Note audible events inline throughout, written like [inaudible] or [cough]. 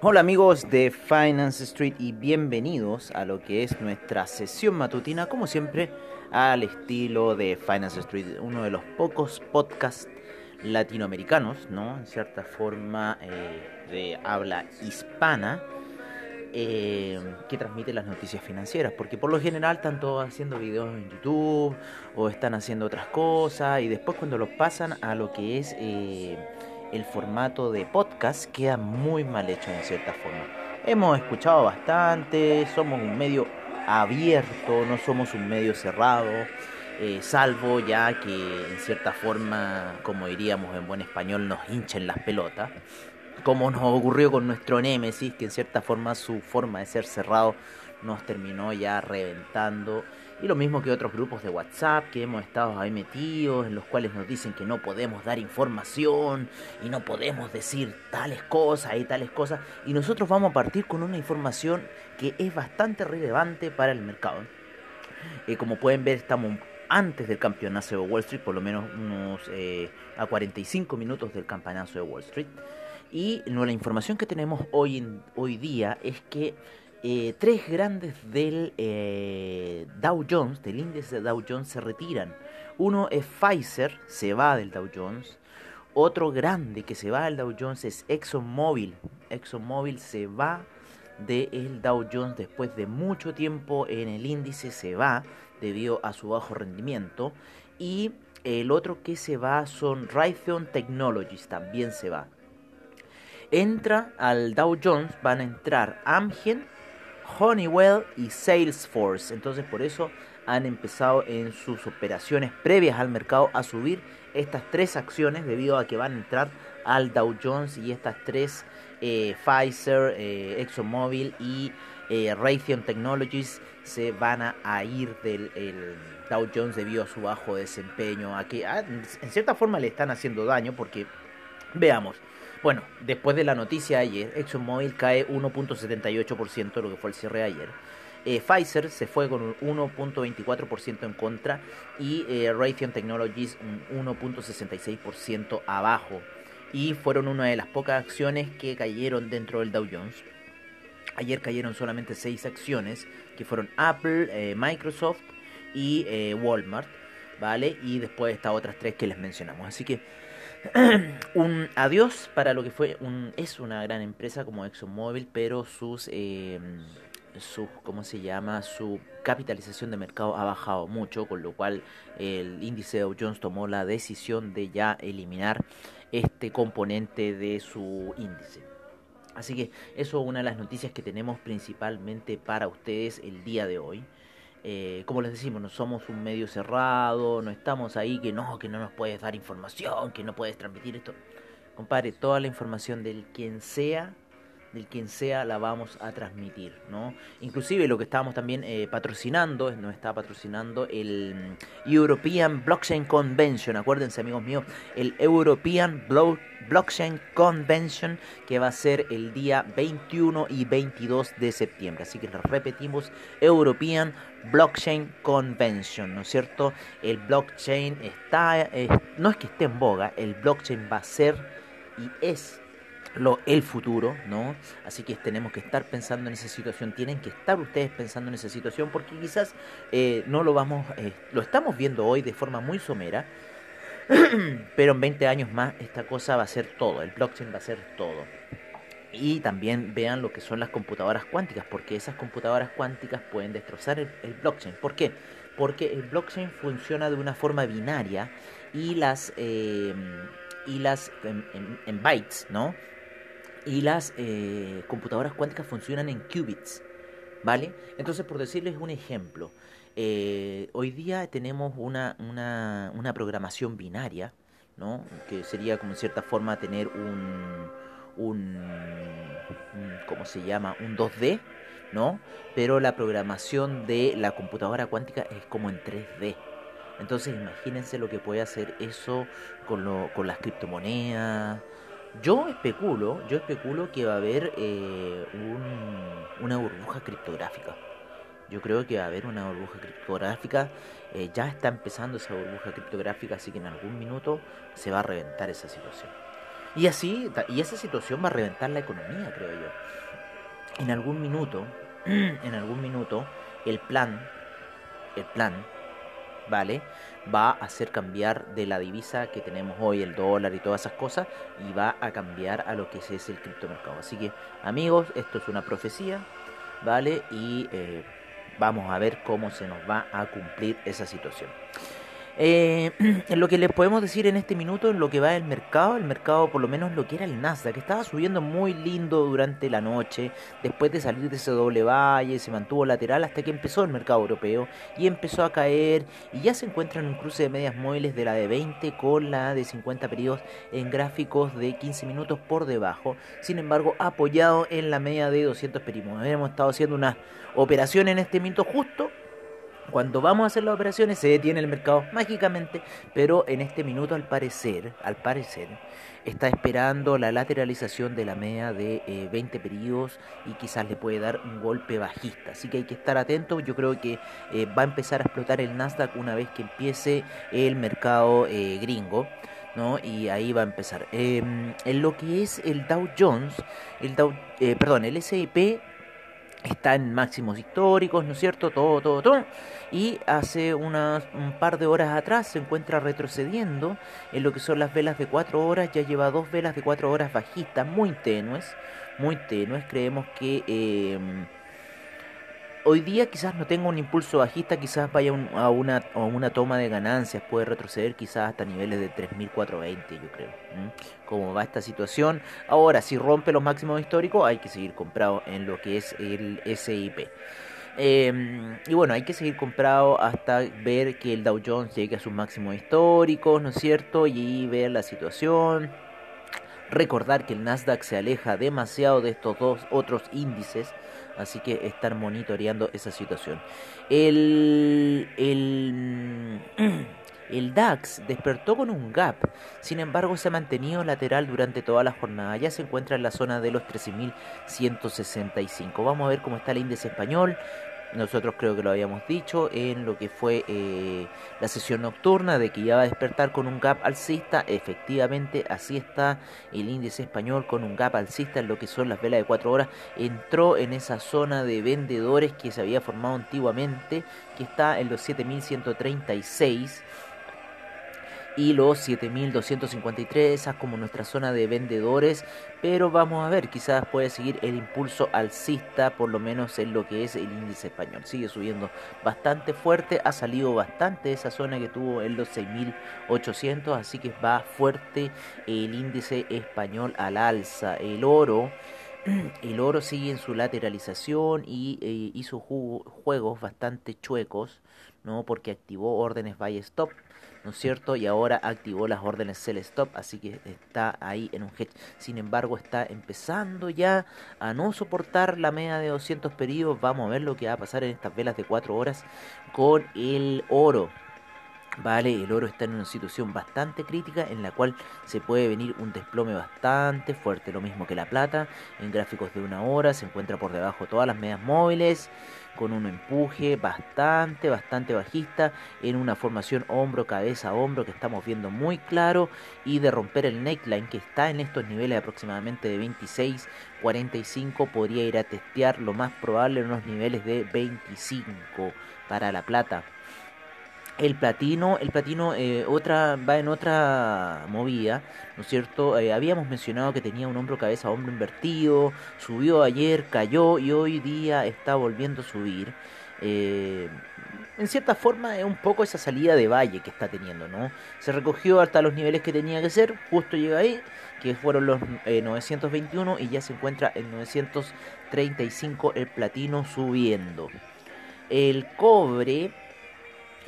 Hola amigos de Finance Street y bienvenidos a lo que es nuestra sesión matutina, como siempre, al estilo de Finance Street, uno de los pocos podcasts latinoamericanos, ¿no? En cierta forma eh, de habla hispana, eh, que transmite las noticias financieras, porque por lo general están todos haciendo videos en YouTube o están haciendo otras cosas y después cuando los pasan a lo que es... Eh, el formato de podcast queda muy mal hecho en cierta forma. Hemos escuchado bastante, somos un medio abierto, no somos un medio cerrado, eh, salvo ya que en cierta forma, como diríamos en buen español, nos hinchen las pelotas, como nos ocurrió con nuestro Némesis, que en cierta forma su forma de ser cerrado nos terminó ya reventando y lo mismo que otros grupos de WhatsApp que hemos estado ahí metidos, en los cuales nos dicen que no podemos dar información y no podemos decir tales cosas y tales cosas. Y nosotros vamos a partir con una información que es bastante relevante para el mercado. Eh, como pueden ver, estamos antes del campeonato de Wall Street, por lo menos unos eh, a 45 minutos del campeonato de Wall Street. Y la información que tenemos hoy, en, hoy día es que eh, tres grandes del eh, Dow Jones, del índice de Dow Jones, se retiran. Uno es Pfizer, se va del Dow Jones. Otro grande que se va del Dow Jones es ExxonMobil. ExxonMobil se va del Dow Jones después de mucho tiempo en el índice, se va debido a su bajo rendimiento. Y el otro que se va son Raytheon Technologies, también se va. Entra al Dow Jones, van a entrar Amgen, Honeywell y Salesforce. Entonces por eso han empezado en sus operaciones previas al mercado a subir estas tres acciones debido a que van a entrar al Dow Jones y estas tres eh, Pfizer, eh, ExxonMobil y eh, Raytheon Technologies se van a, ir del Dow Jones debido a su bajo desempeño, a que en cierta forma le están haciendo daño porque veamos, bueno, después de la noticia ayer, ExxonMobil cae 1.78%, lo que fue el cierre de ayer. Eh, Pfizer se fue con un 1.24% en contra y eh, Raytheon Technologies un 1.66% abajo. Y fueron una de las pocas acciones que cayeron dentro del Dow Jones. Ayer cayeron solamente 6 acciones, que fueron Apple, eh, Microsoft y Walmart, ¿vale? Y después estas otras tres que les mencionamos. Así que [clears throat] un adiós para lo que fue es una gran empresa como ExxonMobil, pero sus eh, su cómo se llama su capitalización de mercado ha bajado mucho, con lo cual el índice Dow Jones tomó la decisión de ya eliminar este componente de su índice. Así que eso es una de las noticias que tenemos principalmente para ustedes el día de hoy. Eh, como les decimos, no somos un medio cerrado, no estamos ahí que no, que no nos puedes dar información, que no puedes transmitir esto. Compadre, toda la información del quien sea del quien sea la vamos a transmitir, ¿no? Inclusive lo que estábamos también eh, patrocinando, nos está patrocinando el European Blockchain Convention, acuérdense amigos míos, el European Blockchain Convention que va a ser el día 21 y 22 de septiembre, así que repetimos, European Blockchain Convention, ¿no es cierto? El blockchain está, no es que esté en boga, el blockchain va a ser y es el futuro, ¿no? Así que tenemos que estar pensando en esa situación, tienen que estar ustedes pensando en esa situación porque quizás eh, no lo vamos, eh, lo estamos viendo hoy de forma muy somera, [clears throat] pero en 20 años más esta cosa va a ser todo, el blockchain va a ser todo. Y también vean lo que son las computadoras cuánticas, porque esas computadoras cuánticas pueden destrozar el, blockchain. ¿Por qué? Porque el blockchain funciona de una forma binaria y las... Eh, y las en, bytes, ¿no? Y las eh, computadoras cuánticas funcionan en qubits, ¿vale? Entonces, por decirles un ejemplo, eh, hoy día tenemos una, una, una programación binaria, ¿no? Que sería como en cierta forma tener un, un, ¿cómo se llama? Un 2D, ¿no? Pero la programación de la computadora cuántica es como en 3D. Entonces imagínense lo que puede hacer eso con, lo, con las criptomonedas. Yo especulo, yo especulo que va a haber eh, un, una burbuja criptográfica. Yo creo que va a haber una burbuja criptográfica. Eh, ya está empezando esa burbuja criptográfica, así que en algún minuto se va a reventar esa situación. Y así, y esa situación va a reventar la economía, creo yo. En algún minuto, [clears throat] en algún minuto, el plan, el plan, ¿vale? Va a hacer cambiar de la divisa que tenemos hoy, el dólar y todas esas cosas, y va a cambiar a lo que es el criptomercado. Así que, amigos, esto es una profecía, ¿vale? Y eh, Vamos a ver cómo se nos va a cumplir esa situación. Eh, [clears throat] en lo que les podemos decir en este minuto, en lo que va el mercado, el mercado por lo menos lo que era el Nasdaq, que estaba subiendo muy lindo durante la noche, después de salir de ese doble valle, se mantuvo lateral hasta que empezó el mercado europeo y empezó a caer y ya se encuentra en un cruce de medias móviles de la de 20 con la de 50 periodos en gráficos de 15 minutos por debajo, sin embargo apoyado en la media de 200 periodos. Hemos estado haciendo una operación en este minuto justo cuando vamos a hacer las operaciones se detiene el mercado mágicamente, pero en este minuto al parecer, al parecer, está esperando la lateralización de la media de 20 eh, periodos y quizás le puede dar un golpe bajista. Así que hay que estar atento. Yo creo que eh, va a empezar a explotar el Nasdaq una vez que empiece el mercado eh, gringo. ¿no? Y ahí va a empezar. Em, en lo que es el Dow Jones, el Dow, perdón, el S&P está en máximos históricos, ¿no es cierto? Todo, todo, todo. Y hace unas, un par de horas atrás se encuentra retrocediendo en lo que son las velas de 4 horas. Ya lleva dos velas de 4 horas bajistas, muy tenues, muy tenues. Creemos que... Eh, hoy día quizás no tenga un impulso bajista, quizás vaya a, una, a una toma de ganancias, puede retroceder quizás hasta niveles de 3.420, yo creo. Como va esta situación. Ahora, si rompe los máximos históricos, hay que seguir comprado en lo que es el SIP. Em, y bueno, hay que seguir comprado hasta ver que el Dow Jones llegue a sus máximos históricos, ¿no es cierto? Y ver la situación. Recordar que el Nasdaq se aleja demasiado de estos dos otros índices Así que estar monitoreando esa situación. El, el, [clears throat] el DAX despertó con un gap, sin embargo se ha mantenido lateral durante toda la jornada, ya se encuentra en la zona de los 13.165. Vamos a ver cómo está el índice español, nosotros creo que lo habíamos dicho en lo que fue eh, la sesión nocturna de que ya va a despertar con un gap alcista. Efectivamente, así está el índice español con un gap alcista en lo que son las velas de 4 horas. Entró en esa zona de vendedores que se había formado antiguamente, que está en los 7136 y los 7253, esa como nuestra zona de vendedores, pero vamos a ver, quizás puede seguir el impulso alcista, por lo menos en lo que es el índice español. Sigue subiendo bastante fuerte, ha salido bastante de esa zona que tuvo en los 6800, así que va fuerte el índice español al alza. El oro [clears throat] el oro sigue en su lateralización y eh, hizo juegos bastante chuecos, ¿no? Porque activó órdenes buy stop ¿no es cierto? Y ahora activó las órdenes sell stop, así que está ahí en un hedge. Sin embargo, está empezando ya a no soportar la media de 200 periodos. Vamos a ver lo que va a pasar en estas velas de 4 horas con el oro. Vale, el oro está en una situación bastante crítica en la cual se puede venir un desplome bastante fuerte, lo mismo que la plata, en gráficos de una hora se encuentra por debajo todas las medias móviles, con un empuje bastante, bastante bajista, en una formación hombro, cabeza, hombro que estamos viendo muy claro, y de romper el neckline que está en estos niveles aproximadamente de 26, 45, podría ir a testear lo más probable en unos niveles de 25 para la plata. El platino, el platino eh, otra, va en otra movida, ¿no es cierto? Eh, habíamos mencionado que tenía un hombro cabeza hombro invertido, subió ayer, cayó y hoy día está volviendo a subir. Eh, en cierta forma es un poco esa salida de valle que está teniendo, ¿no? Se recogió hasta los niveles que tenía que ser, justo llega ahí, que fueron los 921 y ya se encuentra en 935 el platino subiendo. El cobre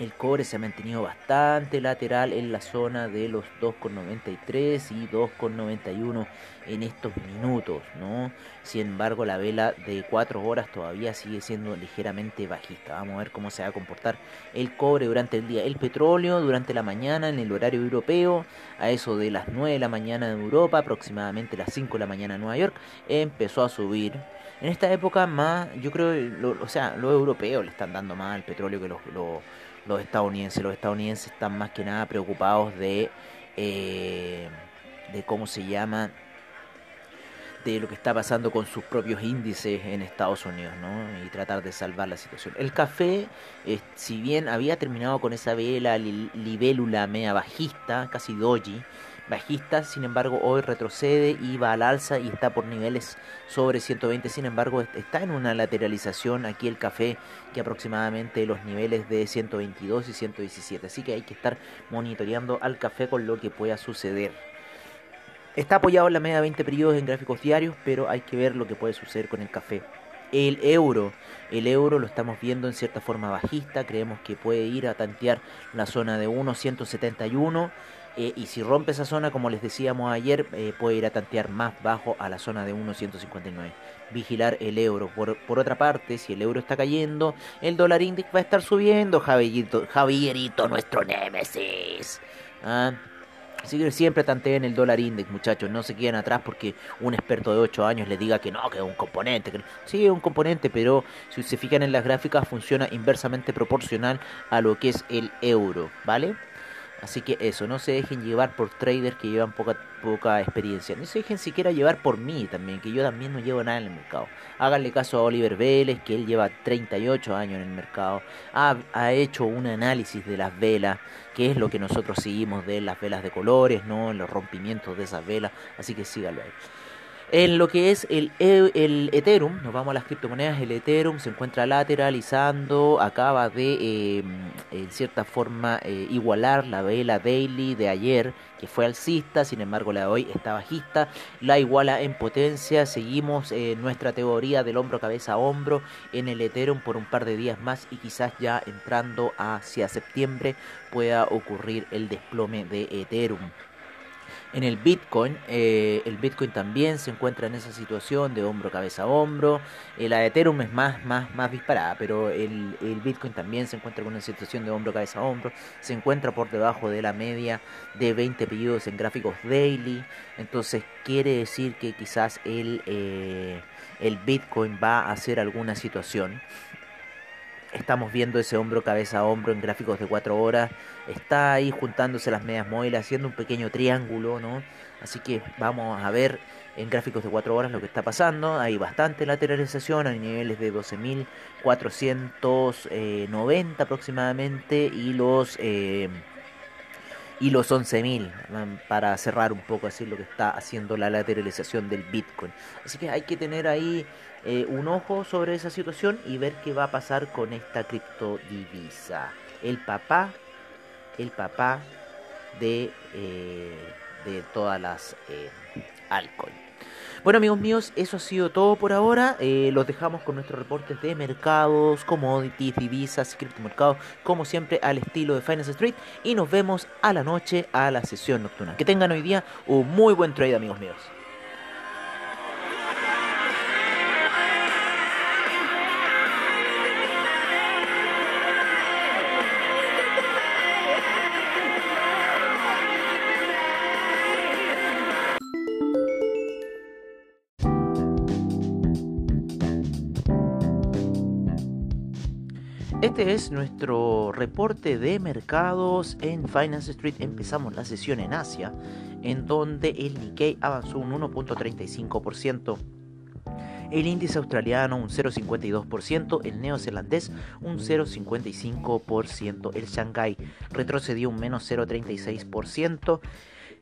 el cobre se ha mantenido bastante lateral en la zona de los 2,93 y 2,91 en estos minutos, ¿no? Sin embargo, la vela de 4 horas todavía sigue siendo ligeramente bajista. Vamos a ver cómo se va a comportar el cobre durante el día. El petróleo durante la mañana en el horario europeo, a eso de las 9 de la mañana en Europa, aproximadamente las 5 de la mañana en Nueva York, empezó a subir. En esta época más, yo creo, o sea, los europeos le están dando más al petróleo que los los estadounidenses. Los estadounidenses están más que nada preocupados de, eh, de cómo se llama, de lo que está pasando con sus propios índices en Estados Unidos, ¿no? Y tratar de salvar la situación. El café, eh, si bien había terminado con esa vela libélula media bajista, casi doji, bajista, sin embargo hoy retrocede y va al alza y está por niveles sobre 120, sin embargo está en una lateralización aquí el café que aproximadamente los niveles de 122 y 117, así que hay que estar monitoreando al café con lo que pueda suceder. Está apoyado en la media de 20 periodos en gráficos diarios, pero hay que ver lo que puede suceder con el café. El euro, el euro lo estamos viendo en cierta forma bajista, creemos que puede ir a tantear la zona de 1.171 eh, y si rompe esa zona, como les decíamos ayer, eh, puede ir a tantear más bajo a la zona de 1.159. Vigilar el euro. Por, por, otra parte, si el euro está cayendo, el dólar índice va a estar subiendo. Javierito, nuestro némesis. ¿Ah? Así que siempre tanteen el dólar index, muchachos. No se queden atrás porque un experto de 8 años les diga que no, que es un componente. Sí, es un componente, pero si se fijan en las gráficas, funciona inversamente proporcional a lo que es el euro, ¿vale? Así que eso, no se dejen llevar por traders que llevan poca, poca experiencia. No se dejen siquiera llevar por mí también, que yo también no llevo nada en el mercado. Háganle caso a Oliver Vélez, que él lleva 38 años en el mercado. Ha, ha hecho un análisis de las velas, que es lo que nosotros seguimos de las velas de colores, ¿no? Los rompimientos de esas velas. Así que síganlo ahí. En lo que es el, e, el, Ethereum, nos vamos a las criptomonedas, el Ethereum se encuentra lateralizando, acaba de em, en cierta forma eh, igualar la vela daily de ayer, que fue alcista, sin embargo la de hoy está bajista, la iguala en potencia, seguimos en nuestra teoría del hombro cabeza a hombro en el Ethereum por un par de días más y quizás ya entrando hacia septiembre pueda ocurrir el desplome de Ethereum. En el Bitcoin, eh, el Bitcoin también se encuentra en esa situación de hombro cabeza a hombro. Eh, la Ethereum es más, más, más disparada, pero el, el, Bitcoin también se encuentra en una situación de hombro cabeza a hombro. Se encuentra por debajo de la media de 20 periodos en gráficos daily. Entonces quiere decir que quizás el, eh, el Bitcoin va a hacer alguna situación estamos viendo ese hombro cabeza a hombro en gráficos de 4 horas. Está ahí juntándose las medias móviles, haciendo un pequeño triángulo, ¿no? Así que vamos a ver en gráficos de 4 horas lo que está pasando. Hay bastante lateralización a niveles de 12.490 aproximadamente y los... Eh, y los 11.000 para cerrar un poco así lo que está haciendo la lateralización del Bitcoin. Así que hay que tener ahí eh, un ojo sobre esa situación y ver qué va a pasar con esta criptodivisa. El papá, el papá de, eh, de todas las eh, altcoins. Bueno amigos míos, eso ha sido todo por ahora. los dejamos con nuestros reportes de mercados, commodities, divisas, criptomercados, como siempre al estilo de Finance Street. Y nos vemos a la noche a la sesión nocturna. Que tengan hoy día un muy buen trade amigos míos. Este es nuestro reporte de mercados en Finance Street. Empezamos la sesión en Asia, en donde el Nikkei avanzó un 1.35%. El índice australiano un 0,52%, el neozelandés un 0,55%, el Shanghai retrocedió un menos 0,36%,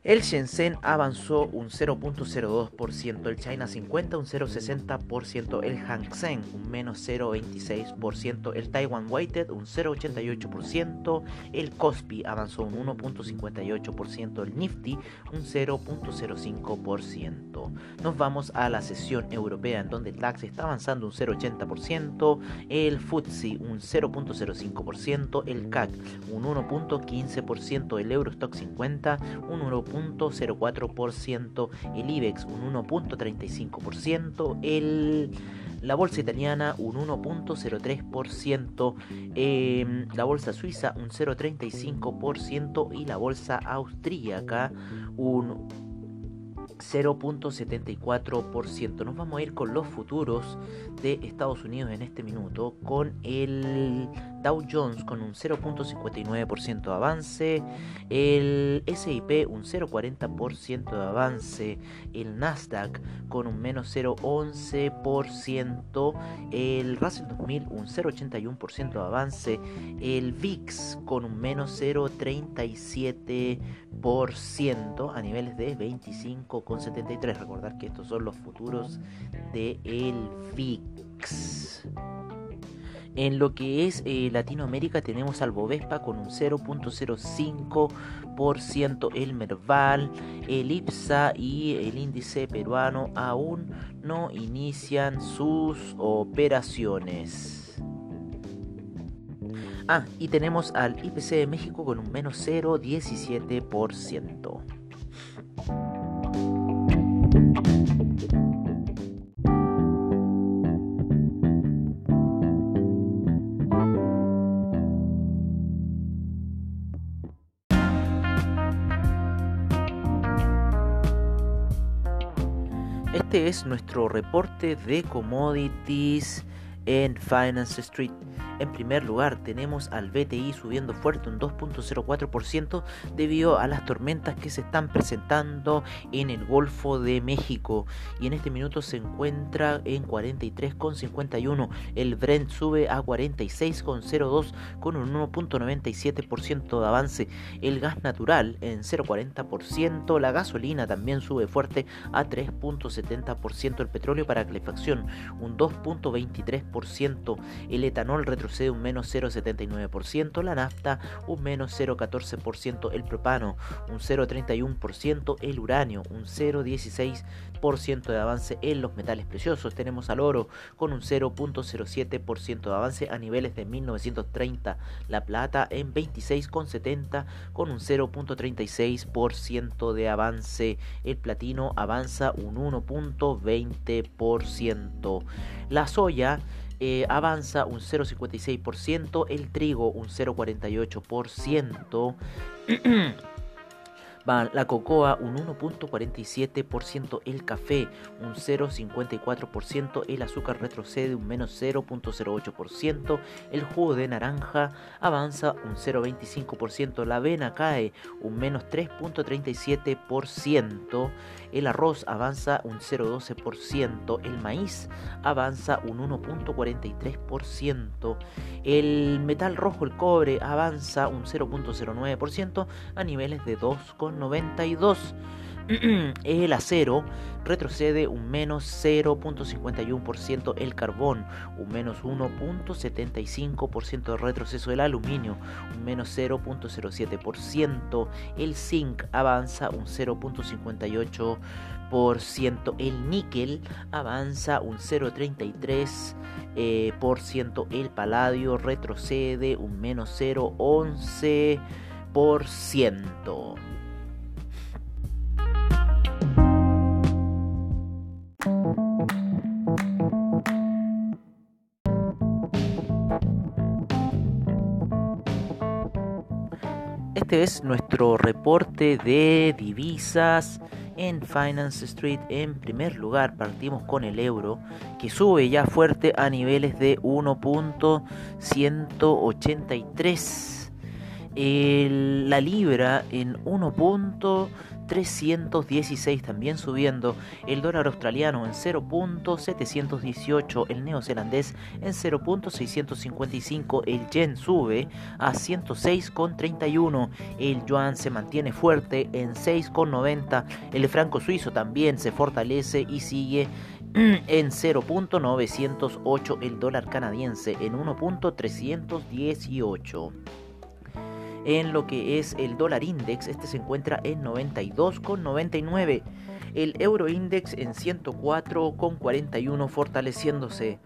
El Shenzhen avanzó un 0.02%, el China 50 un 0.60%, el Hang Seng un menos 0.26%, el Taiwan Weighted un 0.88%, el Kospi avanzó un 1.58%, el Nifty un 0.05%. Nos vamos a la sesión europea en donde el DAX está avanzando un 0.80%, el FTSE un 0.05%, el CAC un 1.15%, el Eurostock 50 un 1. 0.04%, el IBEX un 1.35%, el, la bolsa italiana un 1.03%, em, la bolsa suiza un 0.35% y la bolsa austríaca un 0.74%. Nos vamos a ir con los futuros de Estados Unidos en este minuto, con el Dow Jones con un 0.59% de avance, el SIP un 0.40% de avance, el Nasdaq con un menos 0.11%, el Russell 2000 un 0.81% de avance, el VIX con un menos 0.37% a niveles de 25,73. Recordar que estos son los futuros del el VIX. En lo que es eh, Latinoamérica tenemos al Bovespa con un 0.05%, el Merval, el IPSA y el índice peruano aún no inician sus operaciones. Ah, y tenemos al IPC de México con un menos 0.17%. es nuestro reporte de commodities en Finance Street. En primer lugar, tenemos al BTI subiendo fuerte un 2.04% debido a las tormentas que se están presentando en el Golfo de México. Y en este minuto se encuentra en 43,51. El Brent sube a 46,02 con un 1.97% de avance. El gas natural en 0,40%. La gasolina también sube fuerte a 3.70%. El petróleo para calefacción un 2.23%. El etanol retro retrocede un menos 0,79%, la nafta un menos 0,14%, el propano un 0,31%, el uranio un 0,16% de avance en los metales preciosos. Tenemos al oro con un 0,07% de avance a niveles de 1930, la plata en 26,70 con un 0,36% de avance, el platino avanza un 1,20%, la soya eh, avanza un 0,56%, el trigo un 0,48%. [clears throat] la cocoa un 1.47%, el café un 0.54%, el azúcar retrocede un menos 0.08%, el jugo de naranja avanza un 0.25%, la avena cae un menos 3.37%, el arroz avanza un 0.12%, el maíz avanza un 1.43%, el metal rojo, el cobre, avanza un 0.09% a niveles de 2,92%. [clears throat] el acero retrocede un menos 0.51%, el carbón un menos 1.75% de retroceso, el aluminio un menos 0.07%, el zinc avanza un 0.58%, el níquel avanza un 0.33%, eh, el paladio retrocede un menos 0.11%. Este es nuestro reporte de divisas en Finance Street. En primer lugar, partimos con el euro, que sube ya fuerte a niveles de 1.183. La libra en 1. 0.316 también subiendo, el dólar australiano en 0.718, el neozelandés en 0.655, el yen sube a 106.31, el yuan se mantiene fuerte en 6.90, el franco suizo también se fortalece y sigue [clears throat] en 0.908 el dólar canadiense en 1.318 en lo que es el dólar index, este se encuentra en 92,99. El euro index en 104,41 fortaleciéndose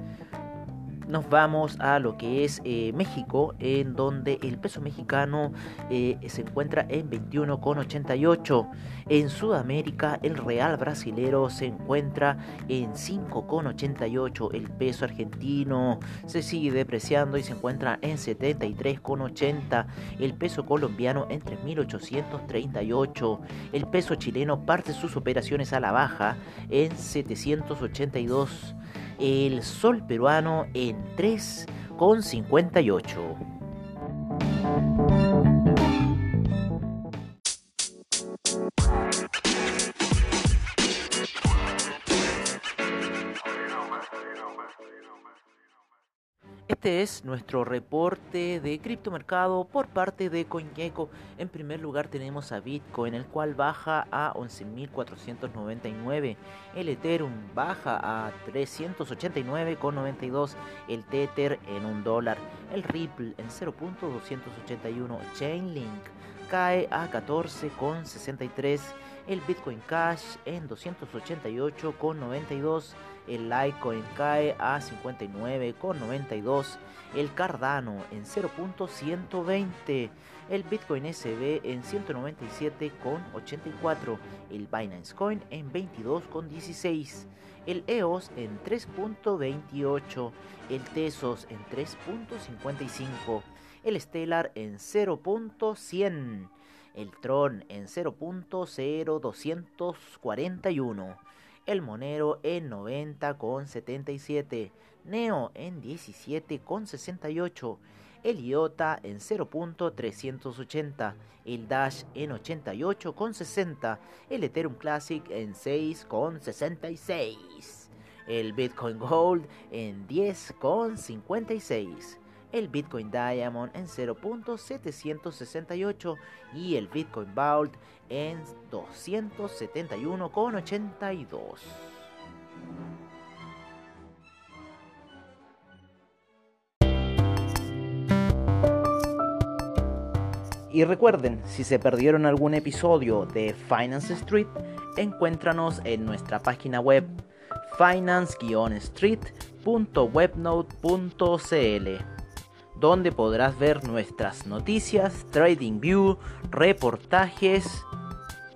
nos vamos a lo que es eh, México, en donde el peso mexicano eh, se encuentra en 21,88. En Sudamérica, el real brasilero se encuentra en 5,88. El peso argentino se sigue depreciando y se encuentra en 73,80. El peso colombiano en 3.838. El peso chileno parte sus operaciones a la baja en 782 el sol peruano en 3,58. Este es nuestro reporte de criptomercado por parte de CoinGecko. En primer lugar tenemos a Bitcoin, el cual baja a 11.499. El Ethereum baja a 389,92. El Tether en un dólar. El Ripple en 0.281. Chainlink cae a 14,63. El Bitcoin Cash en 288,92 el Litecoin cae a 59,92, el Cardano en 0.120, el Bitcoin SB en 197,84, el Binance Coin en 22,16, el EOS en 3.28, el Tesos en 3.55, el Stellar en 0.100, el Tron en 0.0241 el Monero en 90,77, Neo en 17,68, el IOTA en 0.380, el Dash en 88,60, el Ethereum Classic en 6,66, el Bitcoin Gold en 10,56 el Bitcoin Diamond en 0.768 y el Bitcoin Vault en 271,82. Y recuerden, si se perdieron algún episodio de Finance Street, encuéntranos en nuestra página web finance-street.webnode.cl donde podrás ver nuestras noticias, trading view, reportajes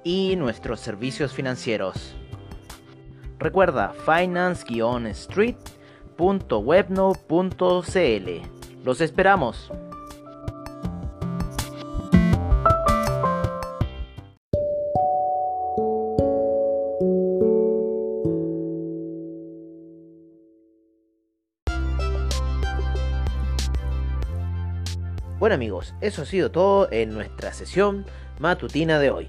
y nuestros servicios financieros. Recuerda finance-street.webno.cl. Los esperamos. Bueno amigos, eso ha sido todo en nuestra sesión matutina de hoy.